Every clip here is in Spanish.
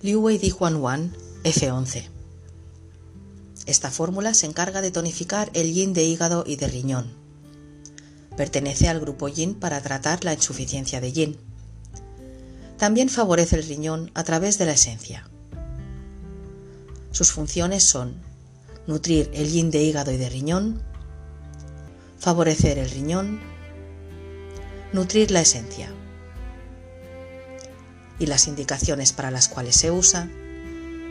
Liu Wei Di Huan Wan F11 Esta fórmula se encarga de tonificar el yin de hígado y de riñón. Pertenece al grupo yin para tratar la insuficiencia de yin. También favorece el riñón a través de la esencia. Sus funciones son nutrir el yin de hígado y de riñón, favorecer el riñón, nutrir la esencia. Y las indicaciones para las cuales se usa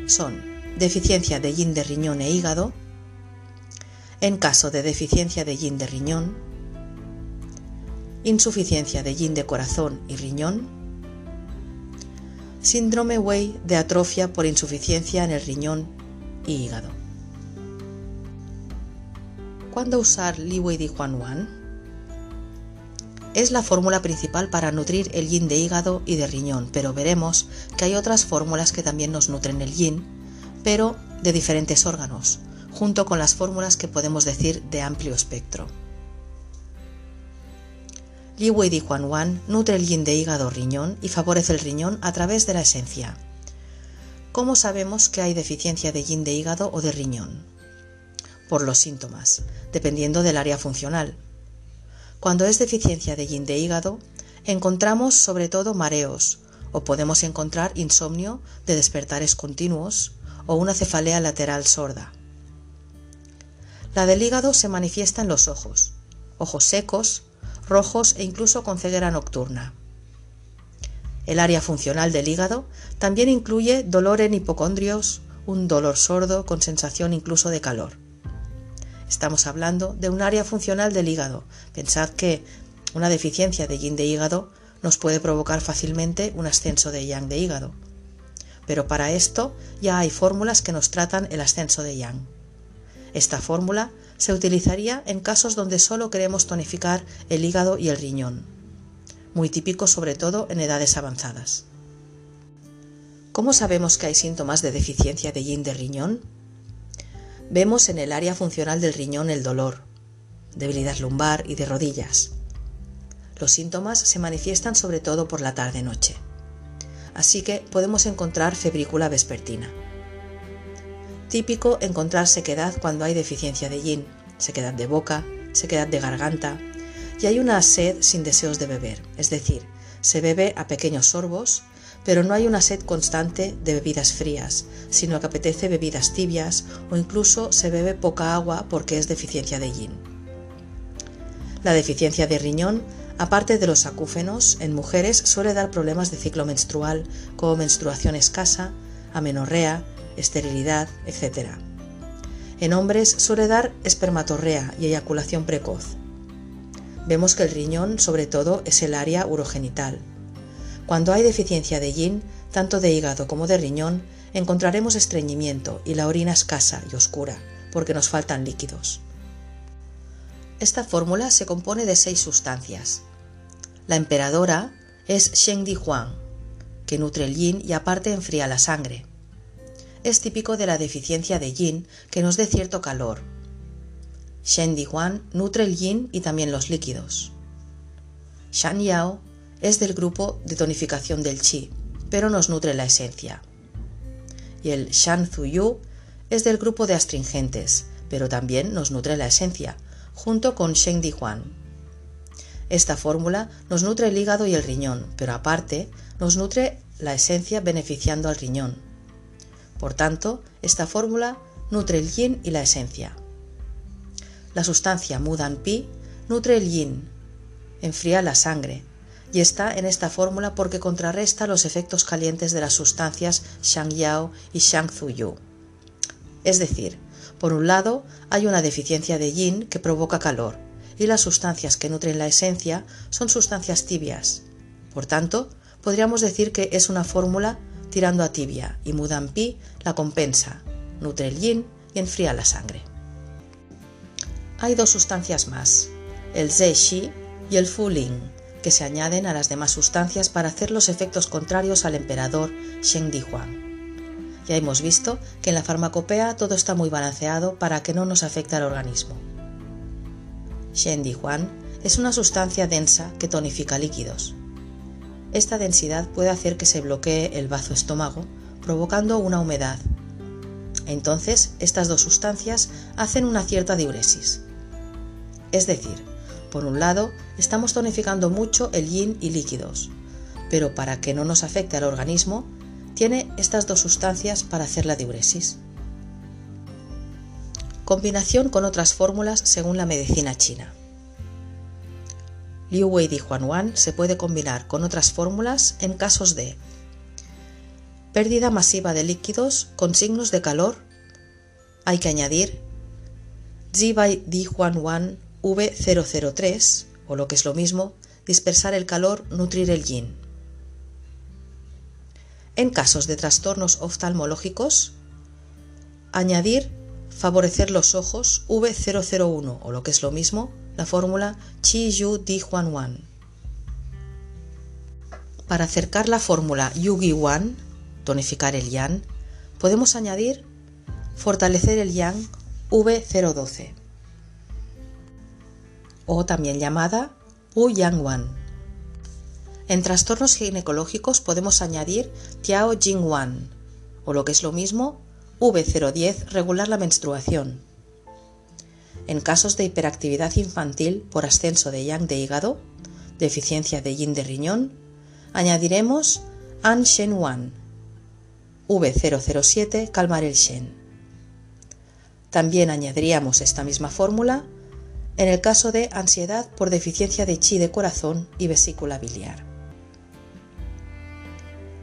son deficiencia de yin de riñón e hígado, en caso de deficiencia de yin de riñón, insuficiencia de yin de corazón y riñón, síndrome Wei de atrofia por insuficiencia en el riñón y hígado. ¿Cuándo usar Li Wei Di Huan Wan? Es la fórmula principal para nutrir el yin de hígado y de riñón, pero veremos que hay otras fórmulas que también nos nutren el yin, pero de diferentes órganos, junto con las fórmulas que podemos decir de amplio espectro. Li Wei Di Huan Wan nutre el yin de hígado-riñón y favorece el riñón a través de la esencia. ¿Cómo sabemos que hay deficiencia de yin de hígado o de riñón? Por los síntomas, dependiendo del área funcional. Cuando es deficiencia de yin de hígado, encontramos sobre todo mareos, o podemos encontrar insomnio de despertares continuos o una cefalea lateral sorda. La del hígado se manifiesta en los ojos, ojos secos, rojos e incluso con ceguera nocturna. El área funcional del hígado también incluye dolor en hipocondrios, un dolor sordo con sensación incluso de calor. Estamos hablando de un área funcional del hígado. Pensad que una deficiencia de yin de hígado nos puede provocar fácilmente un ascenso de yang de hígado. Pero para esto ya hay fórmulas que nos tratan el ascenso de yang. Esta fórmula se utilizaría en casos donde solo queremos tonificar el hígado y el riñón, muy típico sobre todo en edades avanzadas. ¿Cómo sabemos que hay síntomas de deficiencia de yin de riñón? Vemos en el área funcional del riñón el dolor, debilidad lumbar y de rodillas. Los síntomas se manifiestan sobre todo por la tarde-noche. Así que podemos encontrar febrícula vespertina. Típico encontrar sequedad cuando hay deficiencia de yin, sequedad de boca, sequedad de garganta, y hay una sed sin deseos de beber, es decir, se bebe a pequeños sorbos pero no hay una sed constante de bebidas frías, sino que apetece bebidas tibias o incluso se bebe poca agua porque es deficiencia de yin. La deficiencia de riñón, aparte de los acúfenos, en mujeres suele dar problemas de ciclo menstrual como menstruación escasa, amenorrea, esterilidad, etc. En hombres suele dar espermatorrea y eyaculación precoz. Vemos que el riñón sobre todo es el área urogenital, cuando hay deficiencia de yin, tanto de hígado como de riñón, encontraremos estreñimiento y la orina escasa y oscura, porque nos faltan líquidos. Esta fórmula se compone de seis sustancias. La emperadora es Sheng Di Huang, que nutre el yin y aparte enfría la sangre. Es típico de la deficiencia de yin que nos dé cierto calor. Shen Di Huang nutre el yin y también los líquidos. Shan Yao es del grupo de tonificación del chi, pero nos nutre la esencia. Y el Shan Yu es del grupo de astringentes, pero también nos nutre la esencia, junto con Sheng Di Huan. Esta fórmula nos nutre el hígado y el riñón, pero aparte nos nutre la esencia beneficiando al riñón. Por tanto, esta fórmula nutre el yin y la esencia. La sustancia Mudan Pi nutre el yin, enfría la sangre, y está en esta fórmula porque contrarresta los efectos calientes de las sustancias Shang Yao y Shang Yu. Es decir, por un lado hay una deficiencia de yin que provoca calor y las sustancias que nutren la esencia son sustancias tibias. Por tanto, podríamos decir que es una fórmula tirando a tibia y Mudan Pi la compensa, nutre el yin y enfría la sangre. Hay dos sustancias más, el Ze Shi y el Fu Ling que se añaden a las demás sustancias para hacer los efectos contrarios al emperador Sheng Di Huang. Ya hemos visto que en la farmacopea todo está muy balanceado para que no nos afecte al organismo. Shen Di Huang es una sustancia densa que tonifica líquidos. Esta densidad puede hacer que se bloquee el bazo estómago, provocando una humedad. Entonces, estas dos sustancias hacen una cierta diuresis. Es decir, por un lado, estamos tonificando mucho el yin y líquidos, pero para que no nos afecte al organismo, tiene estas dos sustancias para hacer la diuresis. Combinación con otras fórmulas según la medicina china. Liu Wei Di Huan Wan se puede combinar con otras fórmulas en casos de pérdida masiva de líquidos con signos de calor. Hay que añadir Bai Di Huan Wan V003 o lo que es lo mismo, dispersar el calor, nutrir el yin. En casos de trastornos oftalmológicos, añadir favorecer los ojos V001 o lo que es lo mismo, la fórmula Chi Yu Di Huan Wan. Para acercar la fórmula Yugi Wan, tonificar el yang, podemos añadir fortalecer el yang V012 o también llamada Wu Yang Wan. En trastornos ginecológicos podemos añadir Tiao Jing Wan o lo que es lo mismo V010 regular la menstruación. En casos de hiperactividad infantil por ascenso de yang de hígado, deficiencia de yin de riñón, añadiremos An Shen Wan. V007 calmar el Shen. También añadiríamos esta misma fórmula en el caso de ansiedad por deficiencia de chi de corazón y vesícula biliar.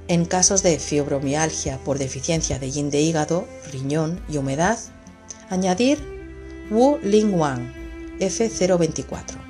En casos de fibromialgia por deficiencia de yin de hígado, riñón y humedad, añadir Wu Ling Wang F024.